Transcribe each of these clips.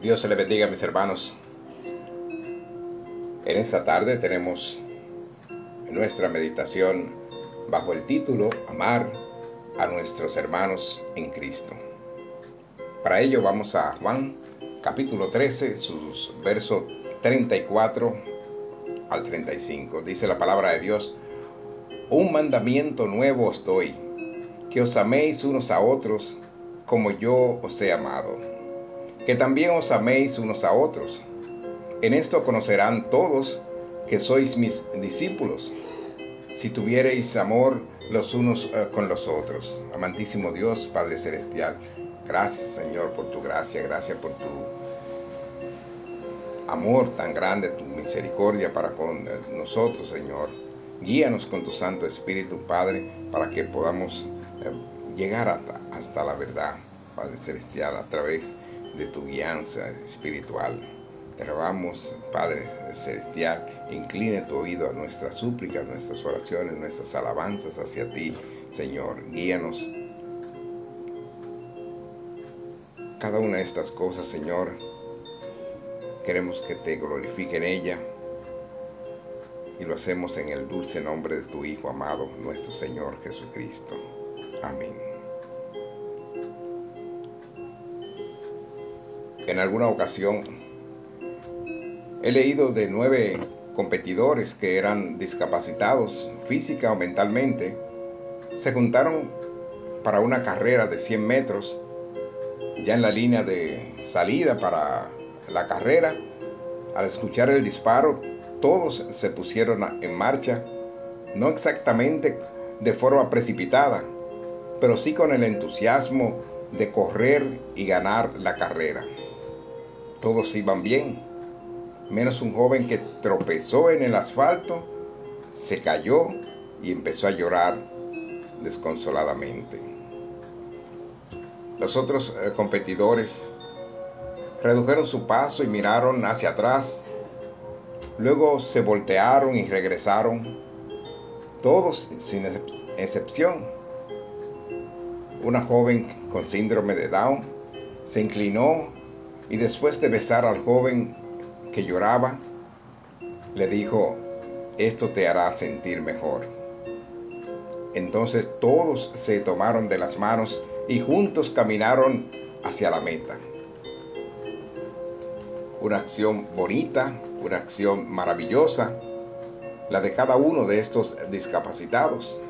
Dios se le bendiga, mis hermanos. En esta tarde tenemos nuestra meditación bajo el título Amar a nuestros hermanos en Cristo. Para ello vamos a Juan capítulo 13, sus versos 34 al 35. Dice la palabra de Dios, un mandamiento nuevo os doy, que os améis unos a otros como yo os he amado, que también os améis unos a otros. En esto conocerán todos que sois mis discípulos, si tuviereis amor los unos eh, con los otros. Amantísimo Dios, Padre Celestial, gracias Señor por tu gracia, gracias por tu amor tan grande, tu misericordia para con eh, nosotros, Señor. Guíanos con tu Santo Espíritu, Padre, para que podamos eh, llegar hasta, la verdad, Padre Celestial, a través de tu guianza espiritual. Te rogamos, Padre Celestial, incline tu oído a nuestras súplicas, nuestras oraciones, nuestras alabanzas hacia ti, Señor. Guíanos. Cada una de estas cosas, Señor, Queremos que te glorifique en ella y lo hacemos en el dulce nombre de tu Hijo amado, nuestro Señor Jesucristo. Amén. En alguna ocasión he leído de nueve competidores que eran discapacitados física o mentalmente, se juntaron para una carrera de 100 metros, ya en la línea de salida para la carrera, al escuchar el disparo, todos se pusieron en marcha, no exactamente de forma precipitada, pero sí con el entusiasmo de correr y ganar la carrera. Todos iban bien, menos un joven que tropezó en el asfalto, se cayó y empezó a llorar desconsoladamente. Los otros eh, competidores redujeron su paso y miraron hacia atrás. Luego se voltearon y regresaron, todos sin excepción. Una joven con síndrome de Down se inclinó y después de besar al joven que lloraba, le dijo, esto te hará sentir mejor. Entonces todos se tomaron de las manos y juntos caminaron hacia la meta una acción bonita, una acción maravillosa, la de cada uno de estos discapacitados,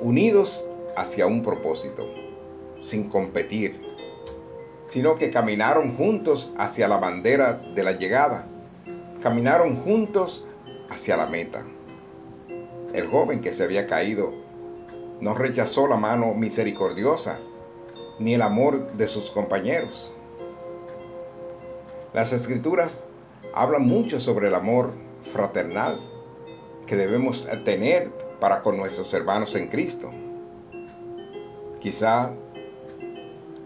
unidos hacia un propósito, sin competir, sino que caminaron juntos hacia la bandera de la llegada, caminaron juntos hacia la meta. El joven que se había caído no rechazó la mano misericordiosa ni el amor de sus compañeros las escrituras hablan mucho sobre el amor fraternal que debemos tener para con nuestros hermanos en Cristo. Quizá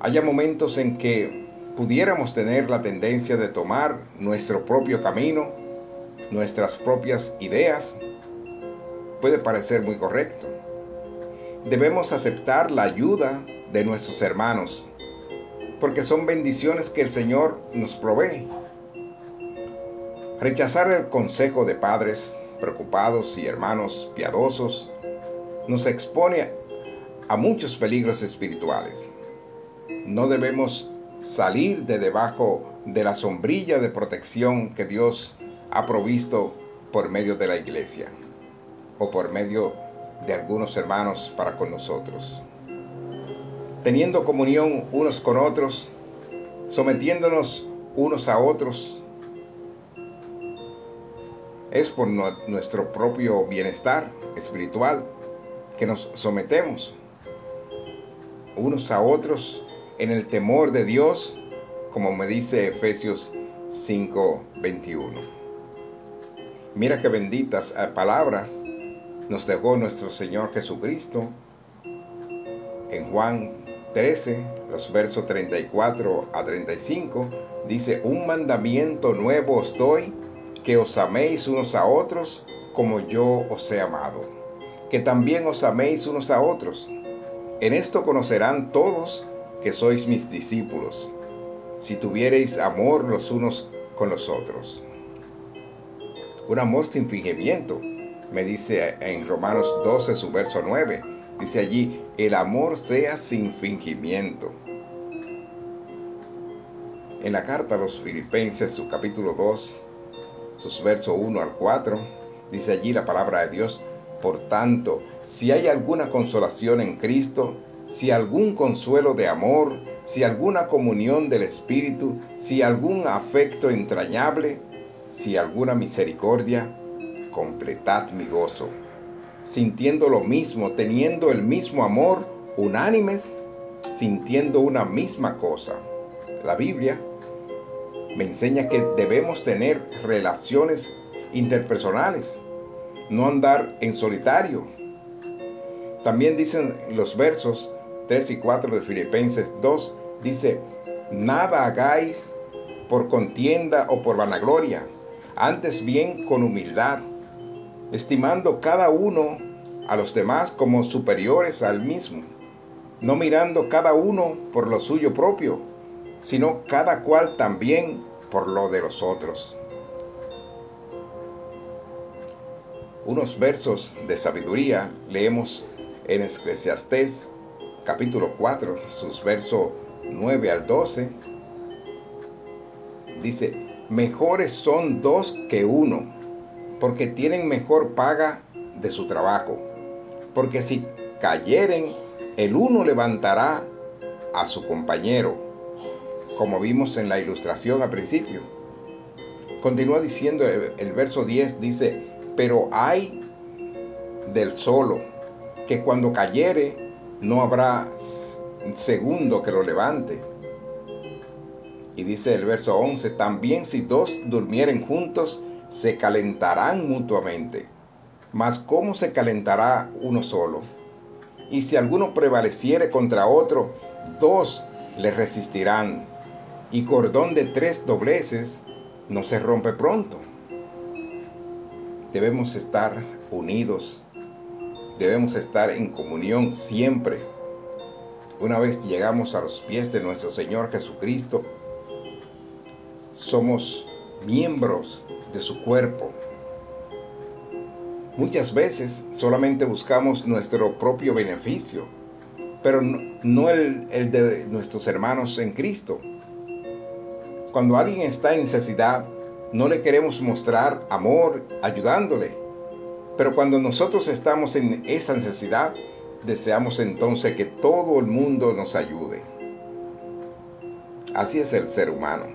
haya momentos en que pudiéramos tener la tendencia de tomar nuestro propio camino, nuestras propias ideas. Puede parecer muy correcto. Debemos aceptar la ayuda de nuestros hermanos porque son bendiciones que el Señor nos provee. Rechazar el consejo de padres preocupados y hermanos piadosos nos expone a muchos peligros espirituales. No debemos salir de debajo de la sombrilla de protección que Dios ha provisto por medio de la iglesia o por medio de algunos hermanos para con nosotros teniendo comunión unos con otros, sometiéndonos unos a otros. Es por nuestro propio bienestar espiritual que nos sometemos unos a otros en el temor de Dios, como me dice Efesios 5:21. Mira qué benditas eh, palabras nos dejó nuestro Señor Jesucristo en Juan 13, los versos 34 a 35, dice, un mandamiento nuevo os doy, que os améis unos a otros como yo os he amado, que también os améis unos a otros. En esto conocerán todos que sois mis discípulos, si tuviereis amor los unos con los otros. Un amor sin fingimiento, me dice en Romanos 12, su verso 9. Dice allí, el amor sea sin fingimiento. En la carta a los filipenses, su capítulo 2, sus versos 1 al 4, dice allí la palabra de Dios, por tanto, si hay alguna consolación en Cristo, si algún consuelo de amor, si alguna comunión del Espíritu, si algún afecto entrañable, si alguna misericordia, completad mi gozo, sintiendo lo mismo, teniendo el mismo amor, unánimes, sintiendo una misma cosa. La Biblia me enseña que debemos tener relaciones interpersonales, no andar en solitario. También dicen los versos 3 y 4 de Filipenses 2, dice, nada hagáis por contienda o por vanagloria, antes bien con humildad, estimando cada uno a los demás como superiores al mismo, no mirando cada uno por lo suyo propio, sino cada cual también por lo de los otros. Unos versos de sabiduría leemos en Eclesiastés capítulo 4, sus versos 9 al 12. Dice, mejores son dos que uno, porque tienen mejor paga de su trabajo. Porque si cayeren, el uno levantará a su compañero como vimos en la ilustración al principio. Continúa diciendo el, verso 10, dice, pero hay del solo, que cuando cayere no habrá segundo que lo levante. Y dice el verso 11, también si dos durmieren juntos, se calentarán mutuamente. Mas ¿cómo se calentará uno solo? Y si alguno prevaleciere contra otro, dos le resistirán y cordón de tres dobleces no se rompe pronto. Debemos estar unidos, debemos estar en comunión siempre. Una vez que llegamos a los pies de nuestro Señor Jesucristo, somos miembros de su cuerpo. Muchas veces solamente buscamos nuestro propio beneficio, pero no el, el de nuestros hermanos en Cristo. Cuando alguien está en necesidad, no le queremos mostrar amor ayudándole. Pero cuando nosotros estamos en esa necesidad, deseamos entonces que todo el mundo nos ayude. Así es el ser humano.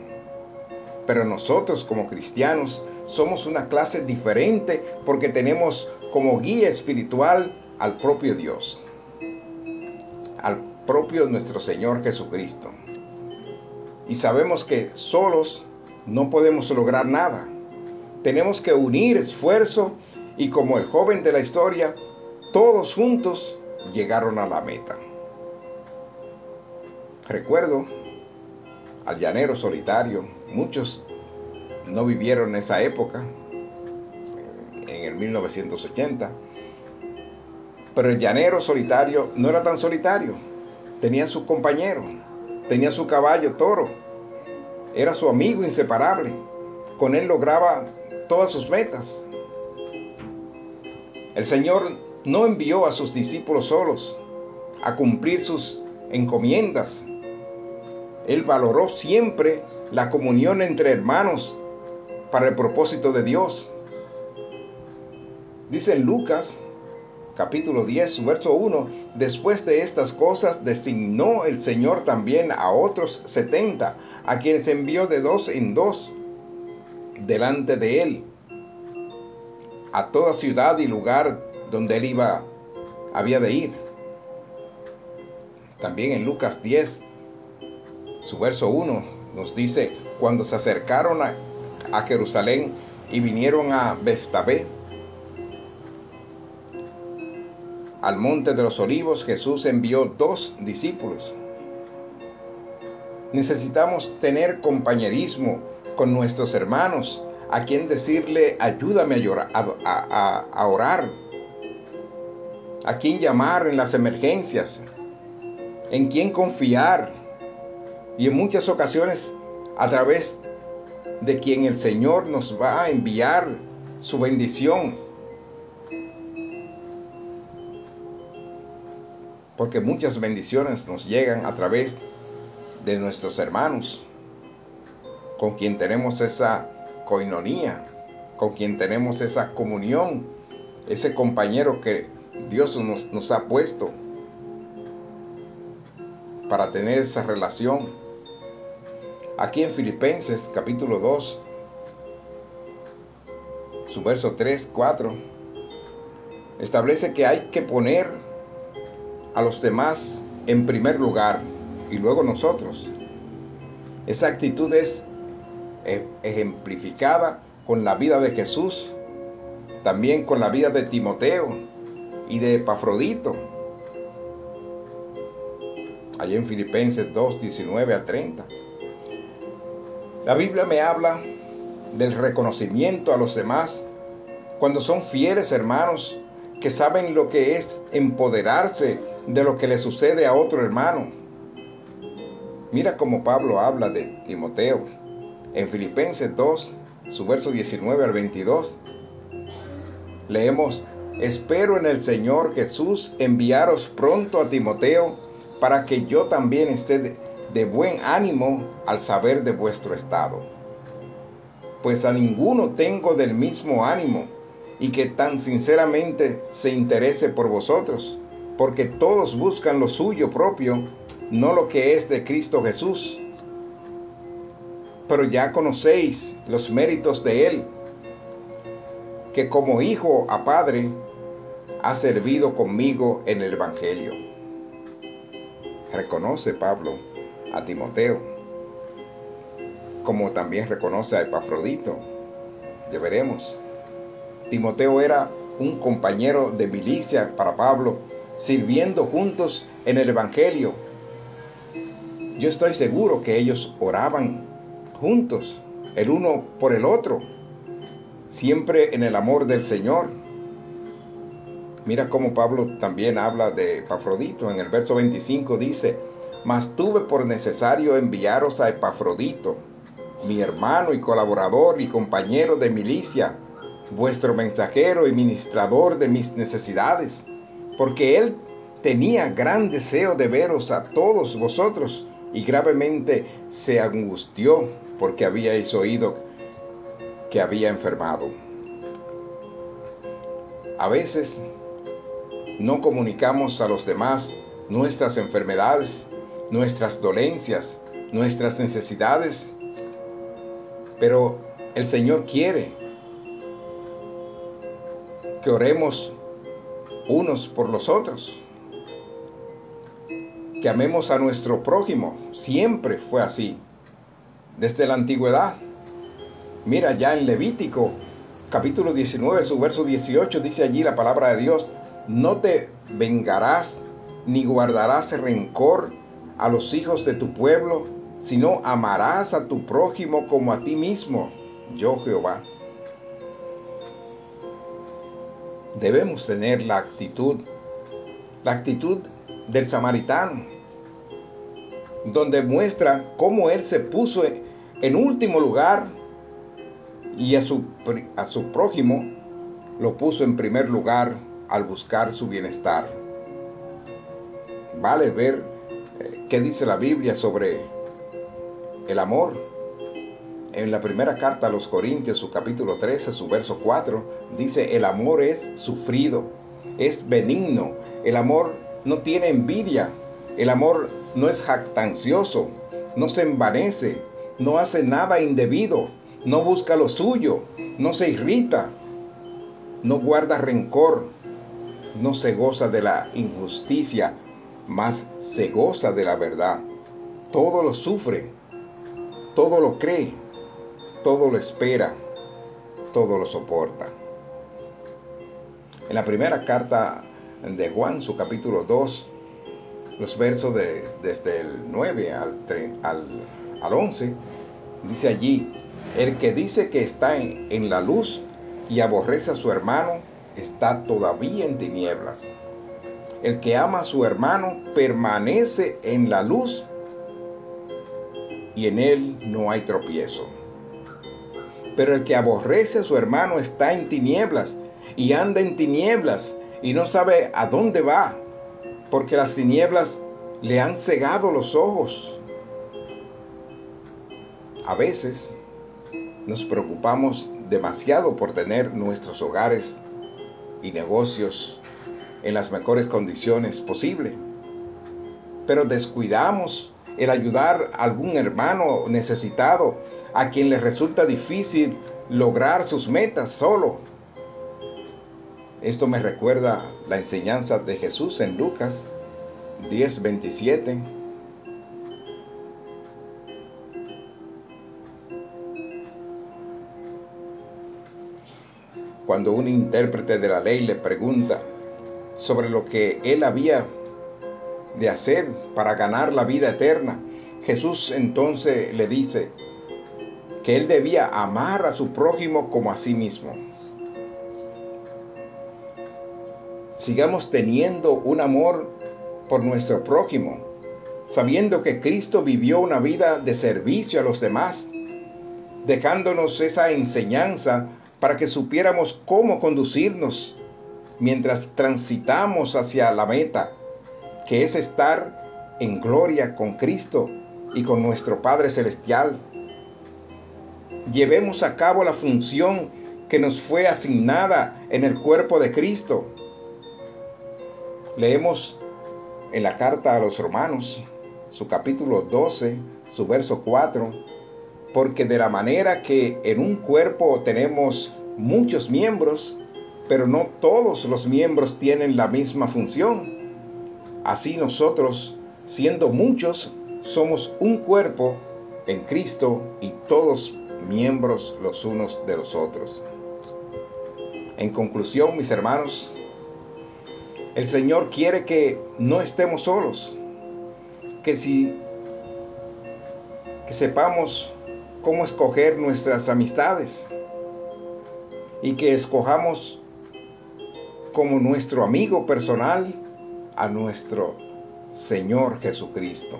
Pero nosotros como cristianos somos una clase diferente porque tenemos como guía espiritual al propio Dios, al propio nuestro Señor Jesucristo y sabemos que solos no podemos lograr nada. Tenemos que unir esfuerzo y como el joven de la historia, todos juntos llegaron a la meta. Recuerdo al llanero solitario, muchos no vivieron esa época, en el 1980, pero el llanero solitario no era tan solitario, tenía su compañero, Tenía su caballo toro. Era su amigo inseparable. Con él lograba todas sus metas. El Señor no envió a sus discípulos solos a cumplir sus encomiendas. Él valoró siempre la comunión entre hermanos para el propósito de Dios. Dice en Lucas capítulo 10, verso 1, después de estas cosas designó el Señor también a otros setenta, a quienes envió de dos en dos delante de él, a toda ciudad y lugar donde él iba, había de ir. También en Lucas 10, su verso 1 nos dice, cuando se acercaron a, Jerusalén y vinieron a Beftabé, al monte de los olivos, Jesús envió dos discípulos. Necesitamos tener compañerismo con nuestros hermanos, a quien decirle, ayúdame a, a, orar, a quien llamar en las emergencias, en quien confiar, y en muchas ocasiones a través de quien el Señor nos va a enviar su bendición. Porque muchas bendiciones nos llegan a través de nuestros hermanos, con quien tenemos esa coinonía, con quien tenemos esa comunión, ese compañero que Dios nos, nos ha puesto para tener esa relación. Aquí en Filipenses capítulo 2, su verso 3, 4, establece que hay que poner a los demás en primer lugar y luego nosotros. Esa actitud es ejemplificada con la vida de Jesús, también con la vida de Timoteo y de Epafrodito. Allí en Filipenses 2, 19 a 30. La Biblia me habla del reconocimiento a los demás cuando son fieles hermanos que saben lo que es empoderarse de lo que le sucede a otro hermano. Mira cómo Pablo habla de Timoteo en Filipenses 2, su verso 19 al 22. Leemos, espero en el Señor Jesús enviaros pronto a Timoteo para que yo también esté de, buen ánimo al saber de vuestro estado. Pues a ninguno tengo del mismo ánimo y que tan sinceramente se interese por vosotros porque todos buscan lo suyo propio, no lo que es de Cristo Jesús. Pero ya conocéis los méritos de Él, que como hijo a padre ha servido conmigo en el Evangelio. Reconoce Pablo a Timoteo, como también reconoce a Epafrodito. Ya veremos. Timoteo era un compañero de milicia para Pablo sirviendo juntos en el Evangelio. Yo estoy seguro que ellos oraban juntos, el uno por el otro, siempre en el amor del Señor. Mira cómo Pablo también habla de Epafrodito. En el verso 25 dice, mas tuve por necesario enviaros a Epafrodito, mi hermano y colaborador y compañero de milicia, vuestro mensajero y ministrador de mis necesidades porque él tenía gran deseo de veros a todos vosotros y gravemente se angustió porque habíais oído que había enfermado. A veces no comunicamos a los demás nuestras enfermedades, nuestras dolencias, nuestras necesidades, pero el Señor quiere que oremos unos por los otros. Que amemos a nuestro prójimo. Siempre fue así. Desde la antigüedad. Mira ya en Levítico capítulo 19, su verso 18 dice allí la palabra de Dios. No te vengarás ni guardarás rencor a los hijos de tu pueblo, sino amarás a tu prójimo como a ti mismo, yo Jehová. debemos tener la actitud, la actitud del samaritano, donde muestra cómo él se puso en último lugar y a su, a su prójimo lo puso en primer lugar al buscar su bienestar. Vale ver eh, qué dice la Biblia sobre el amor en la primera carta a los Corintios, su capítulo 13, su verso 4, dice, el amor es sufrido, es benigno, el amor no tiene envidia, el amor no es jactancioso, no se envanece, no hace nada indebido, no busca lo suyo, no se irrita, no guarda rencor, no se goza de la injusticia, más se goza de la verdad. todo lo sufre, todo lo cree, todo lo espera, todo lo soporta. En la primera carta de Juan, su capítulo 2, los versos de, desde el 9 al, al, al 11, dice allí, el que dice que está en, en la luz y aborrece a su hermano, está todavía en tinieblas. El que ama a su hermano permanece en la luz y en él no hay tropiezo. Pero el que aborrece a su hermano está en tinieblas y anda en tinieblas y no sabe a dónde va, porque las tinieblas le han cegado los ojos. A veces nos preocupamos demasiado por tener nuestros hogares y negocios en las mejores condiciones posibles, pero descuidamos el ayudar a algún hermano necesitado a quien le resulta difícil lograr sus metas solo. Esto me recuerda la enseñanza de Jesús en Lucas 10:27. Cuando un intérprete de la ley le pregunta sobre lo que él había de hacer para ganar la vida eterna, Jesús entonces le dice que él debía amar a su prójimo como a sí mismo. Sigamos teniendo un amor por nuestro prójimo, sabiendo que Cristo vivió una vida de servicio a los demás, dejándonos esa enseñanza para que supiéramos cómo conducirnos mientras transitamos hacia la meta, que es estar en gloria con Cristo y con nuestro Padre Celestial. Llevemos a cabo la función que nos fue asignada en el cuerpo de Cristo. Leemos en la carta a los romanos, su capítulo 12, su verso 4, porque de la manera que en un cuerpo tenemos muchos miembros, pero no todos los miembros tienen la misma función. Así nosotros, siendo muchos, somos un cuerpo en Cristo y todos miembros los unos de los otros. En conclusión, mis hermanos, el Señor quiere que no estemos solos, que si que sepamos cómo escoger nuestras amistades y que escojamos como nuestro amigo personal a nuestro Señor Jesucristo.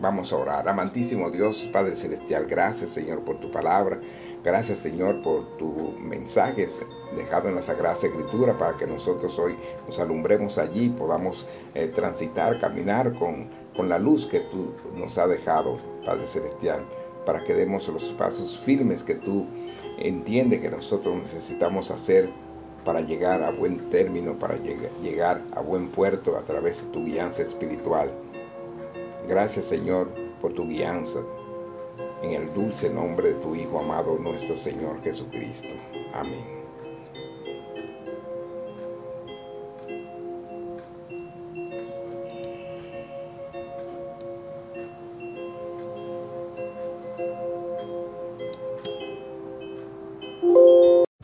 Vamos a orar. Amantísimo Dios, Padre Celestial, gracias Señor por tu palabra. Gracias Señor por tus mensajes dejado en la Sagrada Escritura para que nosotros hoy nos alumbremos allí, podamos eh, transitar, caminar con, con la luz que tú nos has dejado, Padre Celestial, para que demos los pasos firmes que tú entiendes que nosotros necesitamos hacer para llegar a buen término, para llegar a buen puerto a través de tu guianza espiritual. Gracias Señor por tu guianza, en el dulce nombre de tu Hijo amado, nuestro Señor Jesucristo. Amén.